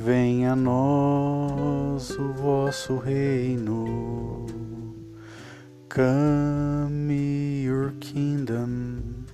Venha a nós o vosso reino. Come your kingdom.